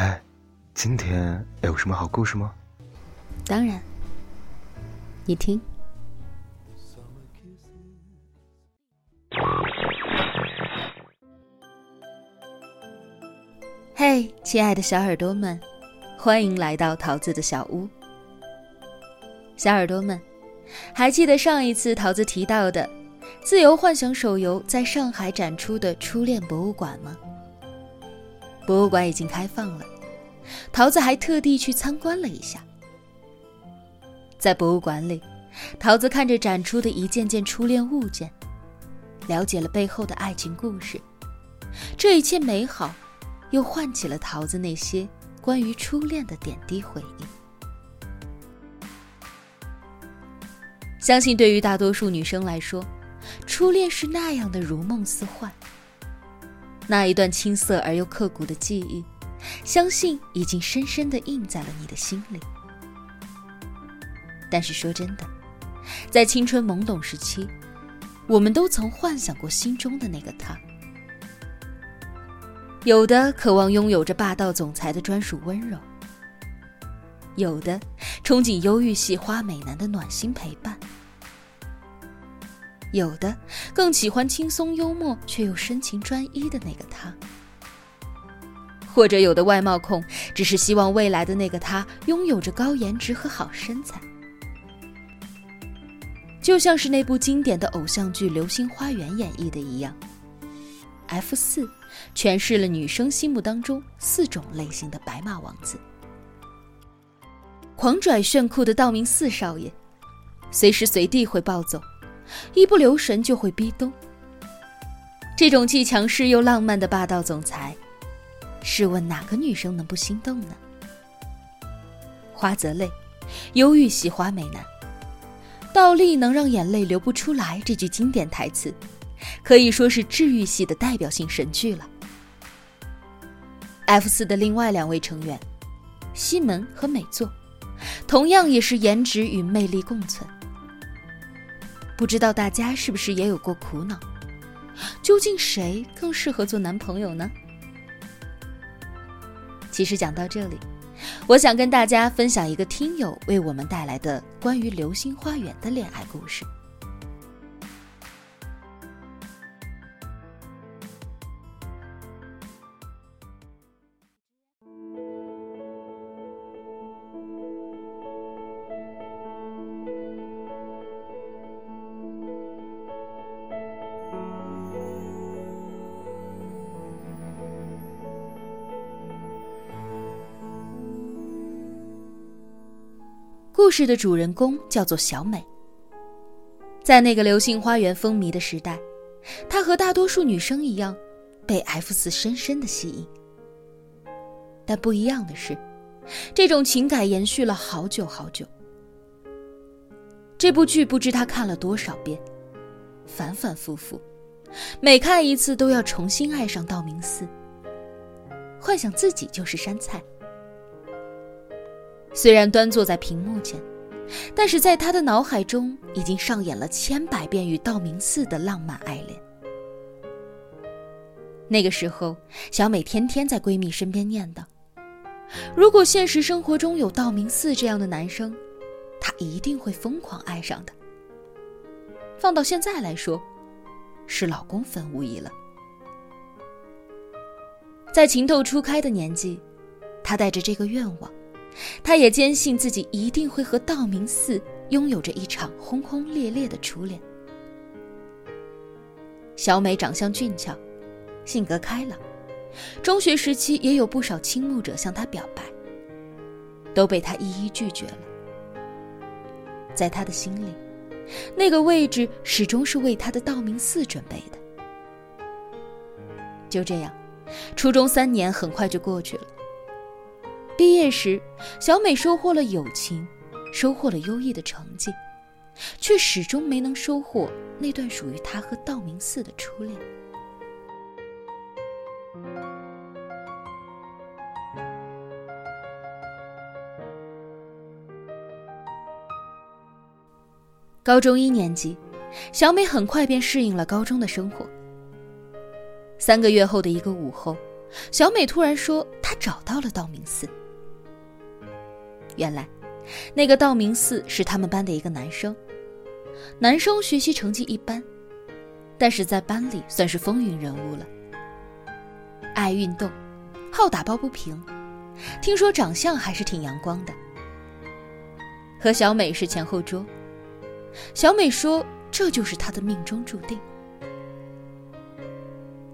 哎，今天有什么好故事吗？当然，你听。嘿，亲爱的小耳朵们，欢迎来到桃子的小屋。小耳朵们，还记得上一次桃子提到的自由幻想手游在上海展出的初恋博物馆吗？博物馆已经开放了，桃子还特地去参观了一下。在博物馆里，桃子看着展出的一件件初恋物件，了解了背后的爱情故事。这一切美好，又唤起了桃子那些关于初恋的点滴回忆。相信对于大多数女生来说，初恋是那样的如梦似幻。那一段青涩而又刻骨的记忆，相信已经深深的印在了你的心里。但是说真的，在青春懵懂时期，我们都曾幻想过心中的那个他。有的渴望拥有着霸道总裁的专属温柔，有的憧憬忧郁系花美男的暖心陪伴，有的更喜欢轻松幽默却又深情专一的那个他。或者有的外貌控只是希望未来的那个他拥有着高颜值和好身材。就像是那部经典的偶像剧《流星花园》演绎的一样，F 四诠释了女生心目当中四种类型的白马王子：狂拽炫酷的道明寺少爷，随时随地会暴走，一不留神就会逼咚。这种既强势又浪漫的霸道总裁，试问哪个女生能不心动呢？花泽类，忧郁系花美男。倒立能让眼泪流不出来，这句经典台词，可以说是治愈系的代表性神剧了。F 四的另外两位成员，西门和美作，同样也是颜值与魅力共存。不知道大家是不是也有过苦恼？究竟谁更适合做男朋友呢？其实讲到这里。我想跟大家分享一个听友为我们带来的关于《流星花园》的恋爱故事。故事的主人公叫做小美。在那个流星花园风靡的时代，她和大多数女生一样，被 F 四深深的吸引。但不一样的是，这种情感延续了好久好久。这部剧不知他看了多少遍，反反复复，每看一次都要重新爱上道明寺，幻想自己就是山菜。虽然端坐在屏幕前，但是在他的脑海中已经上演了千百遍与道明寺的浪漫爱恋。那个时候，小美天天在闺蜜身边念叨：“如果现实生活中有道明寺这样的男生，她一定会疯狂爱上的。”放到现在来说，是老公分无疑了。在情窦初开的年纪，她带着这个愿望。他也坚信自己一定会和道明寺拥有着一场轰轰烈烈的初恋。小美长相俊俏，性格开朗，中学时期也有不少倾慕者向她表白，都被她一一拒绝了。在他的心里，那个位置始终是为他的道明寺准备的。就这样，初中三年很快就过去了。毕业时，小美收获了友情，收获了优异的成绩，却始终没能收获那段属于她和道明寺的初恋。高中一年级，小美很快便适应了高中的生活。三个月后的一个午后，小美突然说她找到了道明寺。原来，那个道明寺是他们班的一个男生。男生学习成绩一般，但是在班里算是风云人物了。爱运动，好打抱不平，听说长相还是挺阳光的。和小美是前后桌，小美说这就是他的命中注定。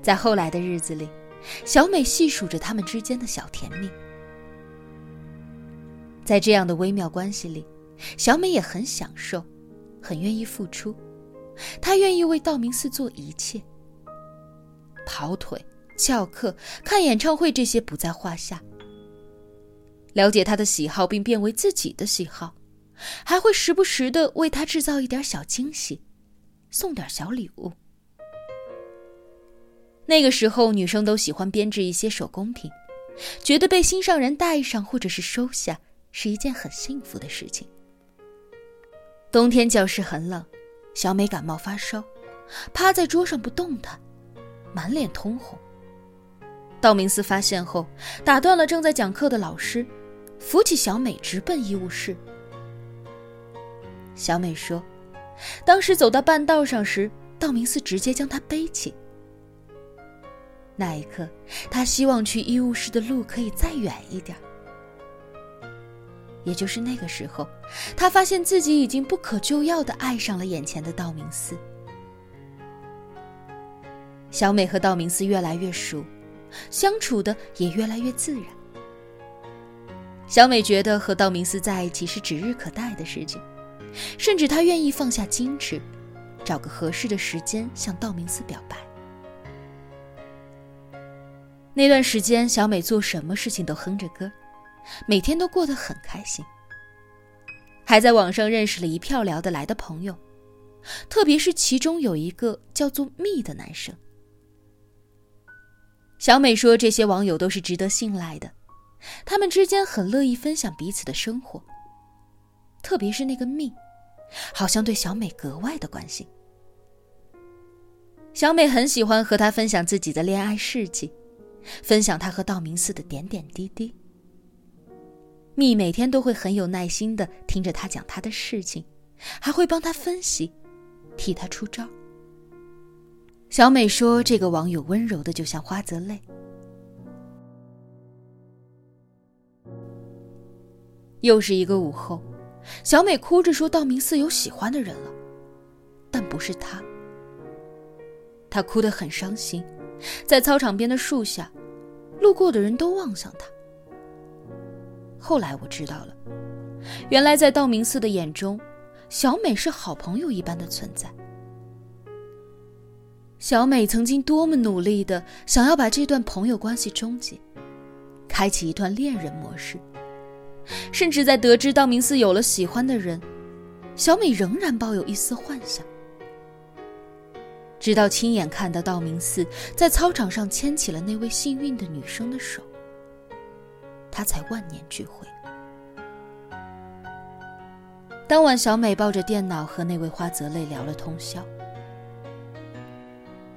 在后来的日子里，小美细数着他们之间的小甜蜜。在这样的微妙关系里，小美也很享受，很愿意付出。她愿意为道明寺做一切，跑腿、翘课、看演唱会这些不在话下。了解他的喜好并变为自己的喜好，还会时不时的为他制造一点小惊喜，送点小礼物。那个时候，女生都喜欢编织一些手工品，觉得被心上人戴上或者是收下。是一件很幸福的事情。冬天教室很冷，小美感冒发烧，趴在桌上不动弹，满脸通红。道明寺发现后，打断了正在讲课的老师，扶起小美直奔医务室。小美说：“当时走到半道上时，道明寺直接将她背起。那一刻，她希望去医务室的路可以再远一点。”也就是那个时候，他发现自己已经不可救药的爱上了眼前的道明寺。小美和道明寺越来越熟，相处的也越来越自然。小美觉得和道明寺在一起是指日可待的事情，甚至她愿意放下矜持，找个合适的时间向道明寺表白。那段时间，小美做什么事情都哼着歌。每天都过得很开心，还在网上认识了一票聊得来的朋友，特别是其中有一个叫做蜜的男生。小美说，这些网友都是值得信赖的，他们之间很乐意分享彼此的生活，特别是那个蜜，好像对小美格外的关心。小美很喜欢和他分享自己的恋爱事迹，分享他和道明寺的点点滴滴。蜜每天都会很有耐心的听着他讲他的事情，还会帮他分析，替他出招。小美说：“这个网友温柔的就像花泽类。”又是一个午后，小美哭着说：“道明寺有喜欢的人了，但不是他。”她哭得很伤心，在操场边的树下，路过的人都望向她。后来我知道了，原来在道明寺的眼中，小美是好朋友一般的存在。小美曾经多么努力的想要把这段朋友关系终结，开启一段恋人模式，甚至在得知道明寺有了喜欢的人，小美仍然抱有一丝幻想。直到亲眼看到道明寺在操场上牵起了那位幸运的女生的手。他才万念俱灰。当晚，小美抱着电脑和那位花泽类聊了通宵。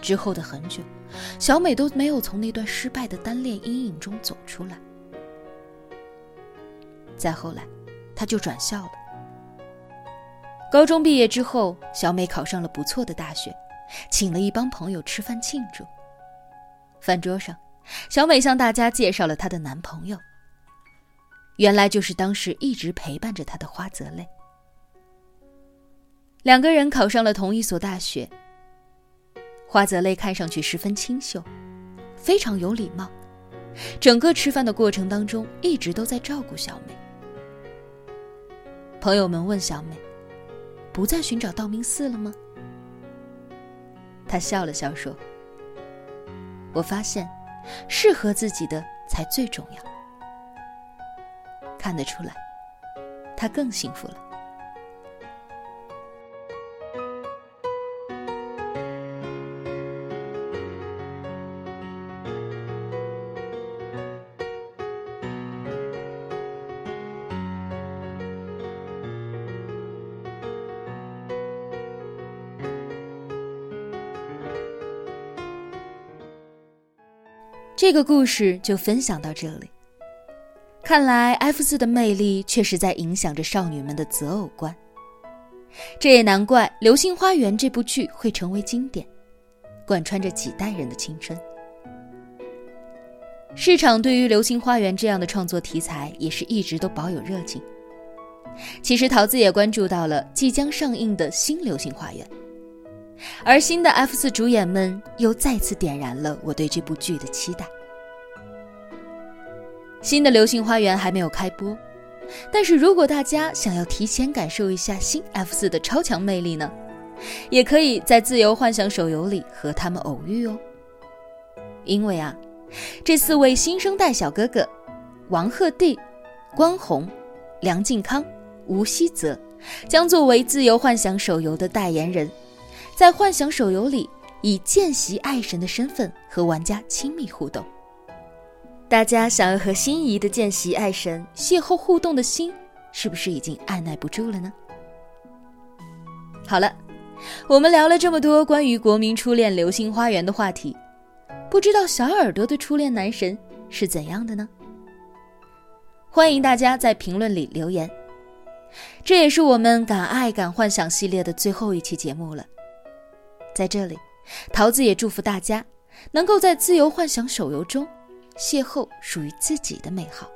之后的很久，小美都没有从那段失败的单恋阴影中走出来。再后来，她就转校了。高中毕业之后，小美考上了不错的大学，请了一帮朋友吃饭庆祝。饭桌上，小美向大家介绍了她的男朋友。原来就是当时一直陪伴着他的花泽类。两个人考上了同一所大学。花泽类看上去十分清秀，非常有礼貌，整个吃饭的过程当中一直都在照顾小美。朋友们问小美：“不再寻找道明寺了吗？”她笑了笑说：“我发现，适合自己的才最重要。”看得出来，他更幸福了。这个故事就分享到这里。看来 F 四的魅力确实在影响着少女们的择偶观。这也难怪《流星花园》这部剧会成为经典，贯穿着几代人的青春。市场对于《流星花园》这样的创作题材也是一直都保有热情。其实桃子也关注到了即将上映的新《流星花园》，而新的 F 四主演们又再次点燃了我对这部剧的期待。新的《流星花园》还没有开播，但是如果大家想要提前感受一下新 F 四的超强魅力呢，也可以在《自由幻想》手游里和他们偶遇哦。因为啊。这四位新生代小哥哥，王鹤棣、关宏、梁靖康、吴希泽，将作为自由幻想手游的代言人，在幻想手游里以见习爱神的身份和玩家亲密互动。大家想要和心仪的见习爱神邂逅互动的心，是不是已经按耐不住了呢？好了，我们聊了这么多关于国民初恋《流星花园》的话题。不知道小耳朵的初恋男神是怎样的呢？欢迎大家在评论里留言。这也是我们敢爱敢幻想系列的最后一期节目了。在这里，桃子也祝福大家能够在自由幻想手游中邂逅属于自己的美好。